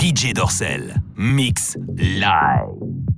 DJ Dorsel. Mix live.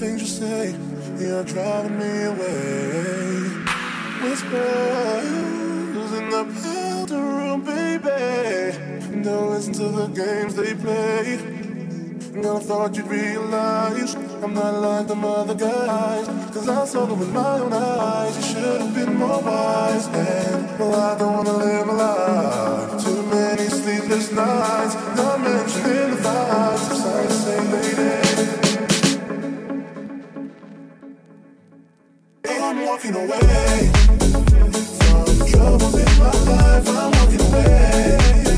things you say, you're driving me away. Whispers in the powder room, baby. Don't listen to the games they play. Never thought you'd realize I'm not like the other guys. Cause I saw them with my own eyes. You should have been more wise. And well, I don't wanna live a lie. Too many sleepless nights. Not mentioning the fights. I'm sorry to say, lady. walking away from troubles in my life. I'm walking away.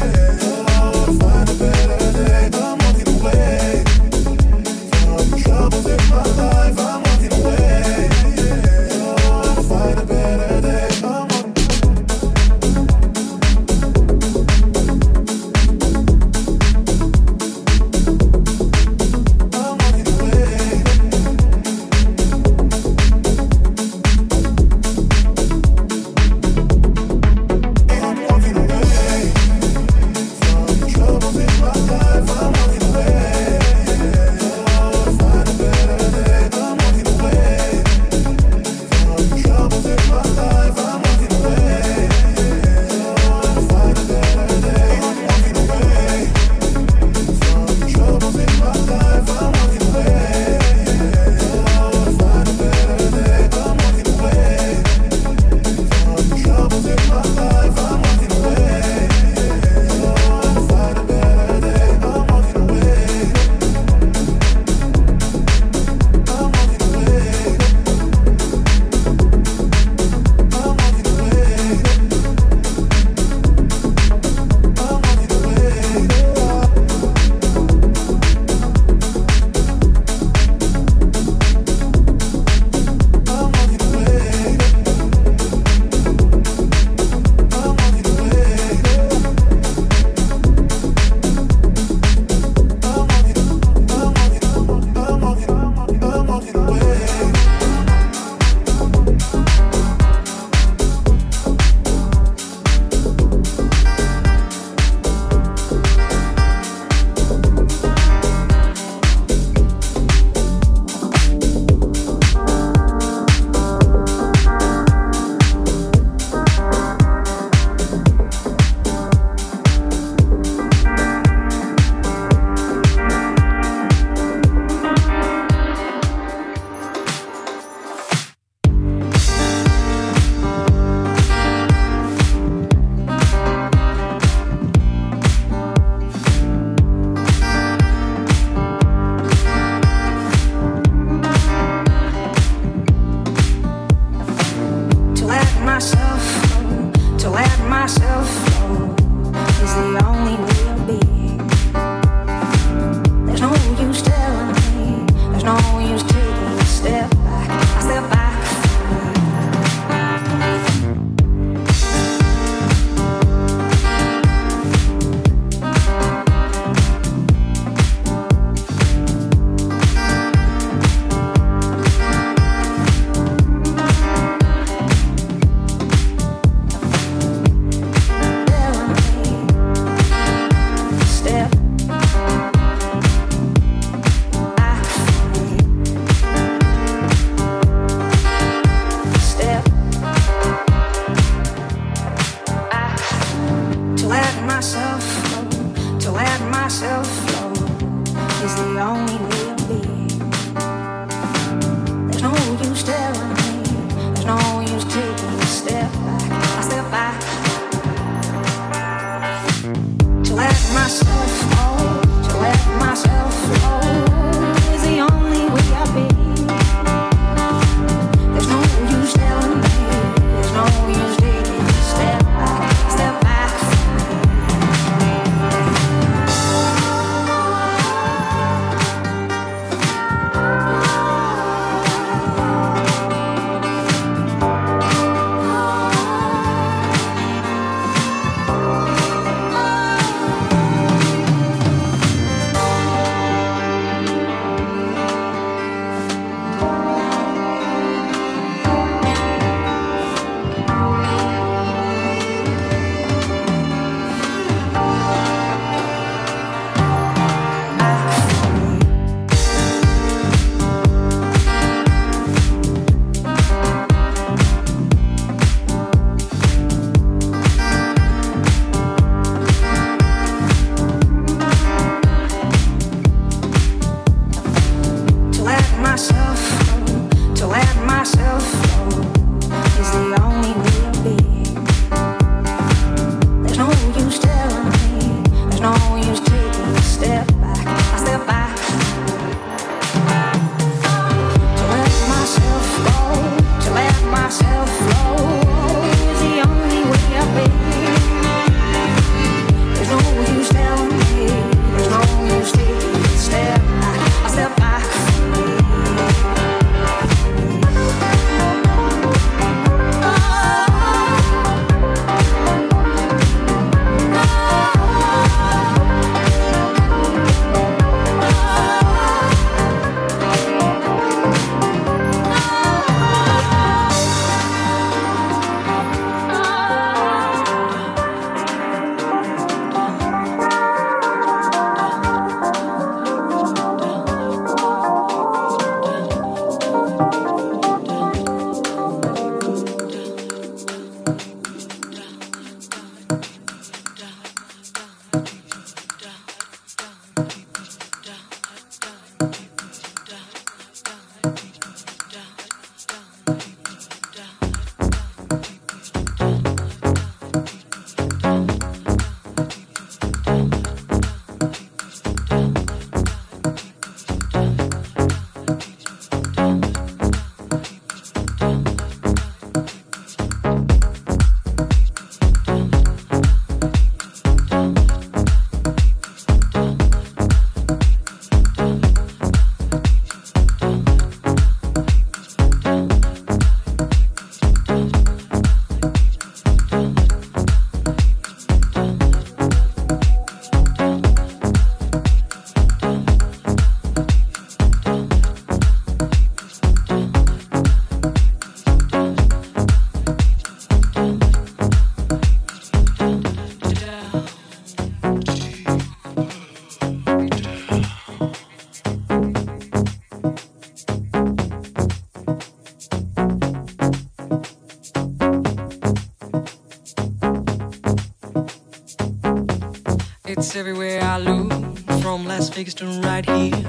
Right here.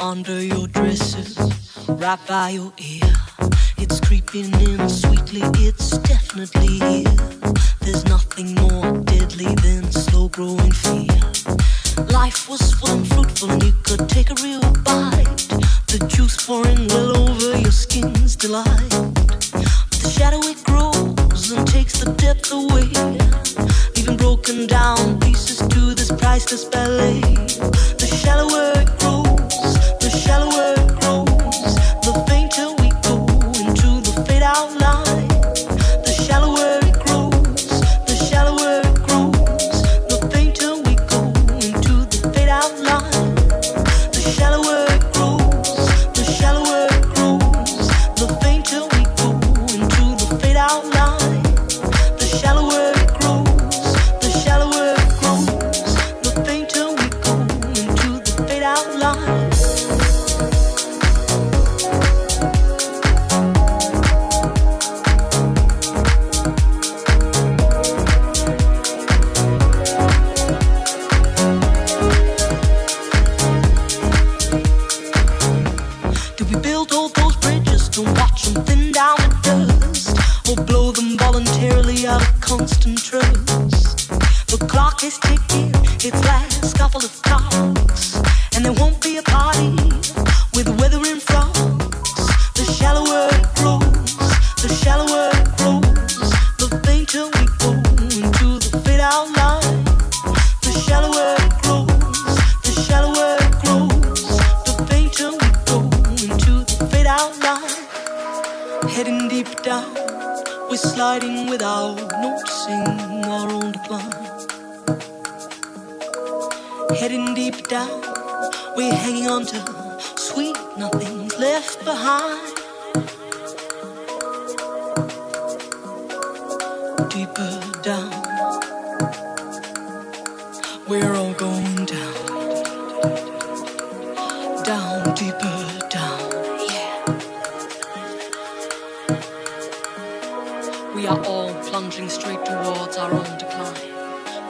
Under your dresses, right by your ear. It's creeping in sweetly, it's definitely here. There's nothing more deadly than slow growing fear. Life was full and fruitful, and you could take a real bite. The juice pouring well over your skin's delight. The shadow it grows and takes the depth away, priceless ballet. The shallower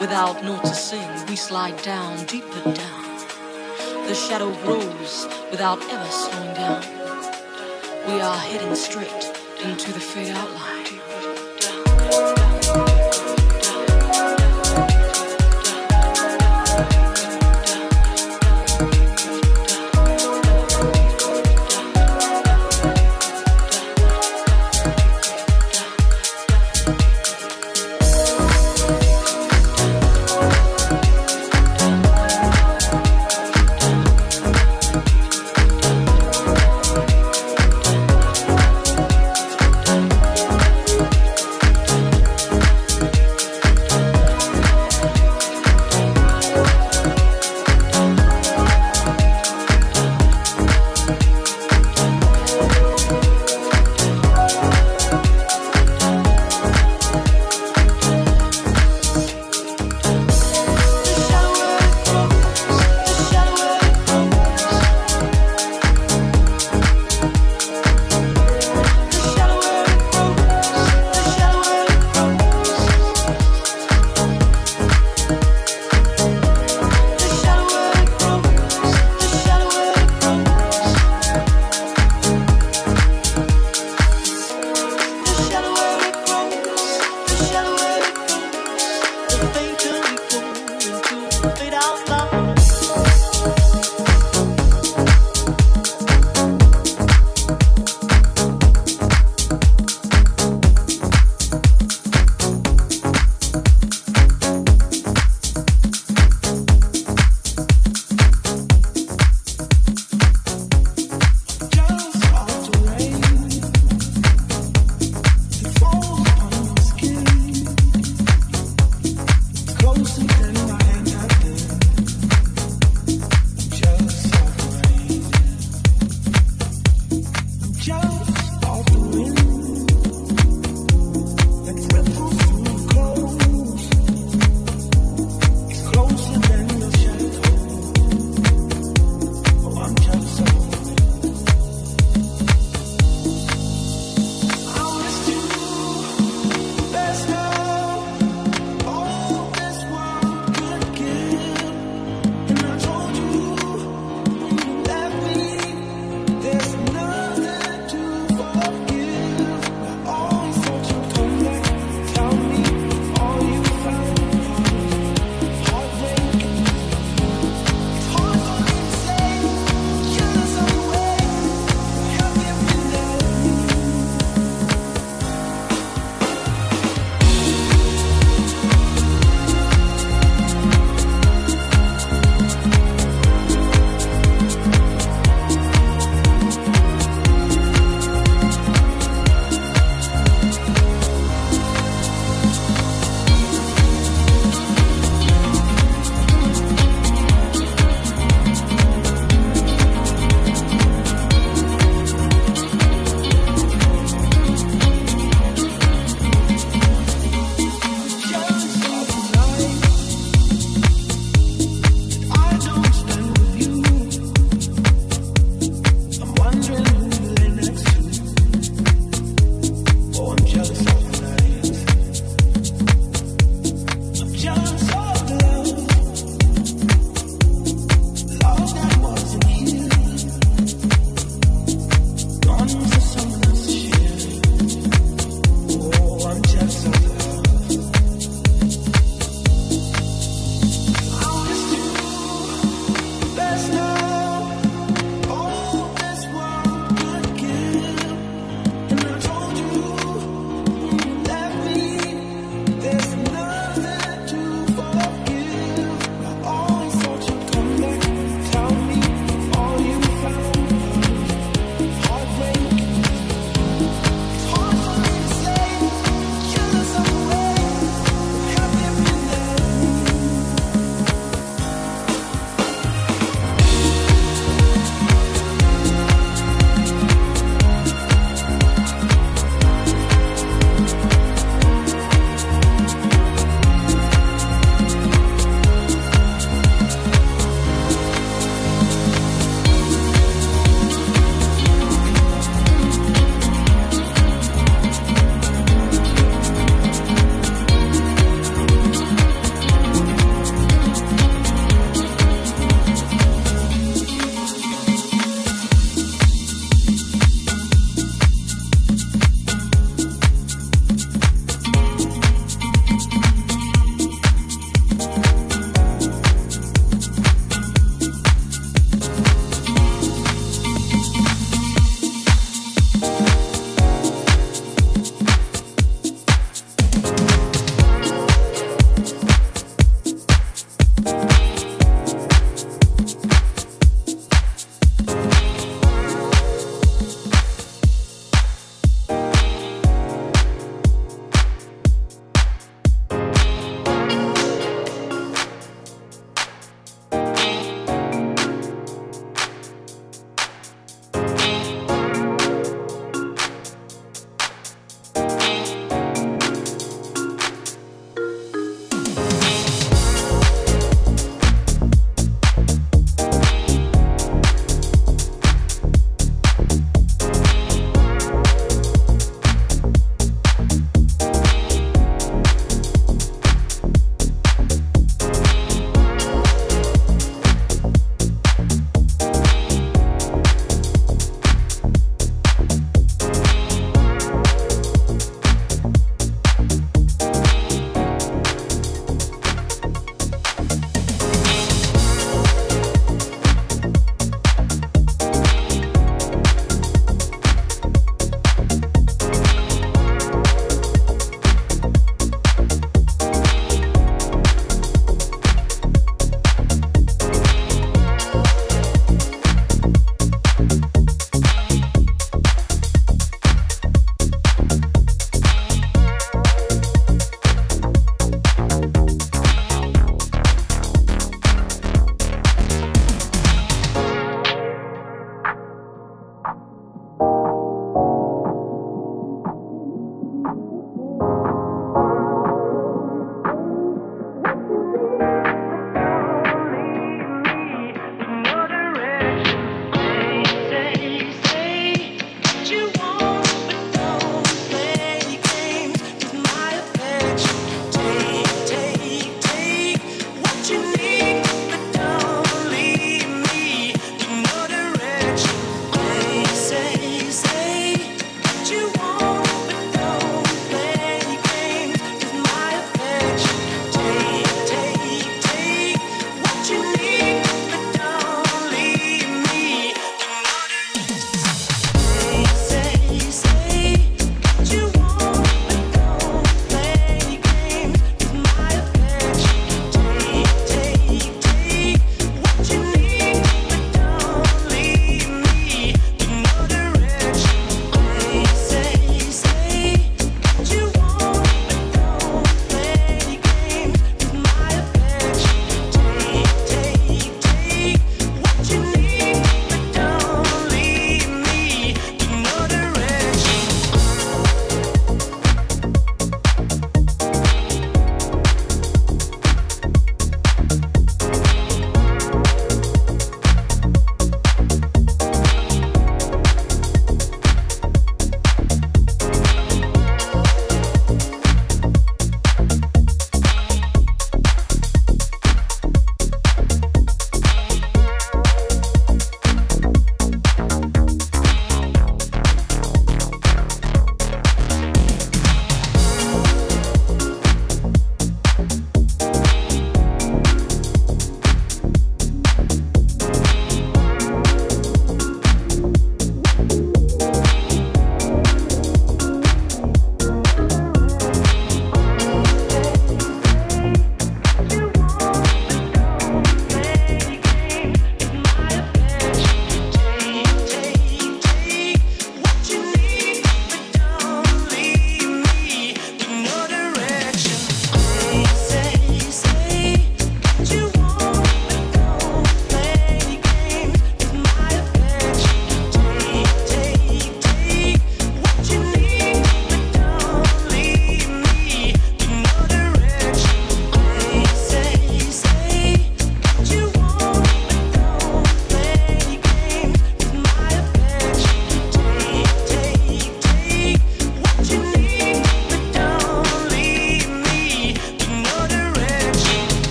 without noticing, we slide down, deeper down. The shadow grows without ever slowing down. We are heading straight into the fade out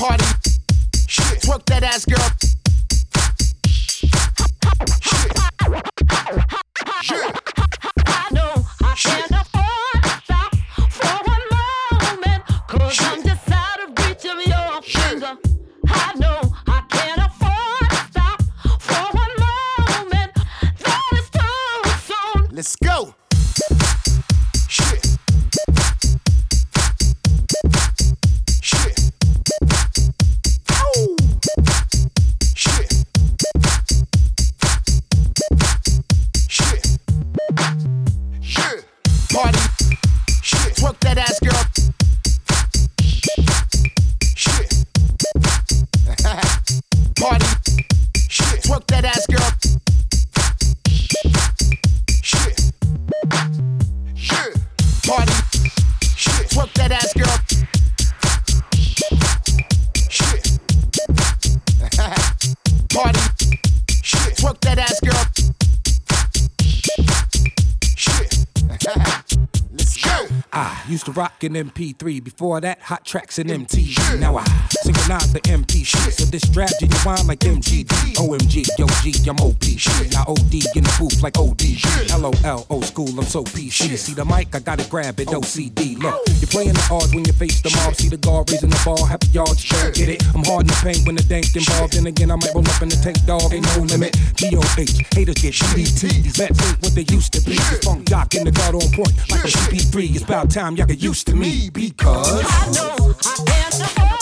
Party. Shit. Twerk that ass girl. In MP3. Before that, hot tracks in MTV. Now I synchronize the MP shit. So this strap genuine like MGD. OMG, yo G, I'm OP shit. Now OD in the booth like OD. LOL, old school, I'm so PC. See the mic, I gotta grab it, OCD. Look, you're playing the odds when you face the mob. See the guard raising the ball, happy yards, try get it. I'm hard in the paint when the dank involved. Then again, I might roll up in the tank, dog, ain't no limit. GOH, haters get GDT. These vets ain't what they used to be. Funk jock in the guard on point, like a CP3. It's about time y'all get used to me because I know I can't afford